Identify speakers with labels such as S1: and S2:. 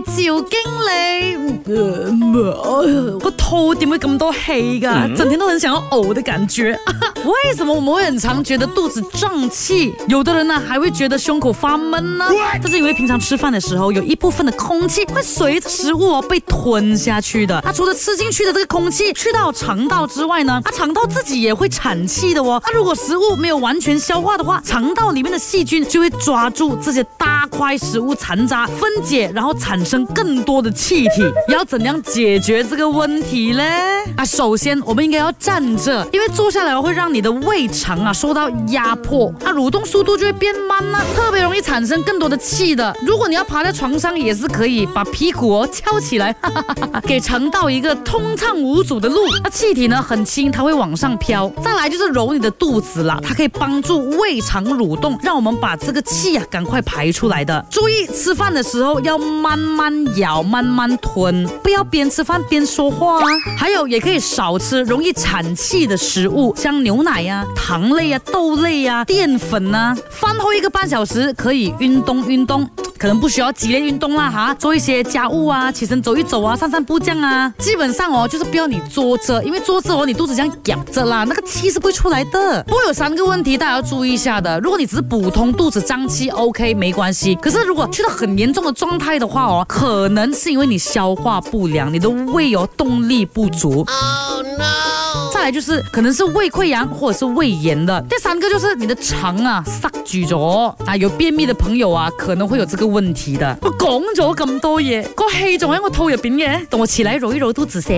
S1: 赵经理，个肚点会咁多气噶？整天都很想要呕的感觉。为什么我们会很常觉得肚子胀气？有的人呢还会觉得胸口发闷呢？这是因为平常吃饭的时候，有一部分的空气会随着食物哦被吞下去的。它除了吃进去的这个空气去到肠道之外呢，它肠道自己也会产气的哦。它如果食物没有完全消化的话，肠道里面的细菌就会抓住这些大。块食物残渣分解，然后产生更多的气体。要怎样解决这个问题呢？啊，首先我们应该要站着，因为坐下来会让你的胃肠啊受到压迫，啊蠕动速度就会变慢了，特别容易产生更多的气的。如果你要爬在床上，也是可以把屁股哦翘起来，哈哈哈，给肠道一个通畅无阻的路。那气体呢很轻，它会往上飘。再来就是揉你的肚子了，它可以帮助胃肠蠕动，让我们把这个气啊赶快排出来。注意吃饭的时候要慢慢咬、慢慢吞，不要边吃饭边说话。还有，也可以少吃容易产气的食物，像牛奶呀、糖类呀、豆类呀、淀粉呐。饭后一个半小时可以运动运动。可能不需要激烈运动啦，哈，做一些家务啊，起身走一走啊，散散步这样啊，基本上哦，就是不要你坐着，因为坐着哦，你肚子这样仰着啦，那个气是不会出来的。不过有三个问题大家要注意一下的，如果你只是普通肚子胀气，OK，没关系。可是如果去到很严重的状态的话哦，可能是因为你消化不良，你的胃有动力不足。就是可能是胃溃疡或者是胃炎的。第三个就是你的肠啊，塞住咗啊，有便秘的朋友啊，可能会有这个问题的。我讲咗咁多嘢，个气仲喺我肚入边嘅，等我起来揉一揉
S2: 都自省。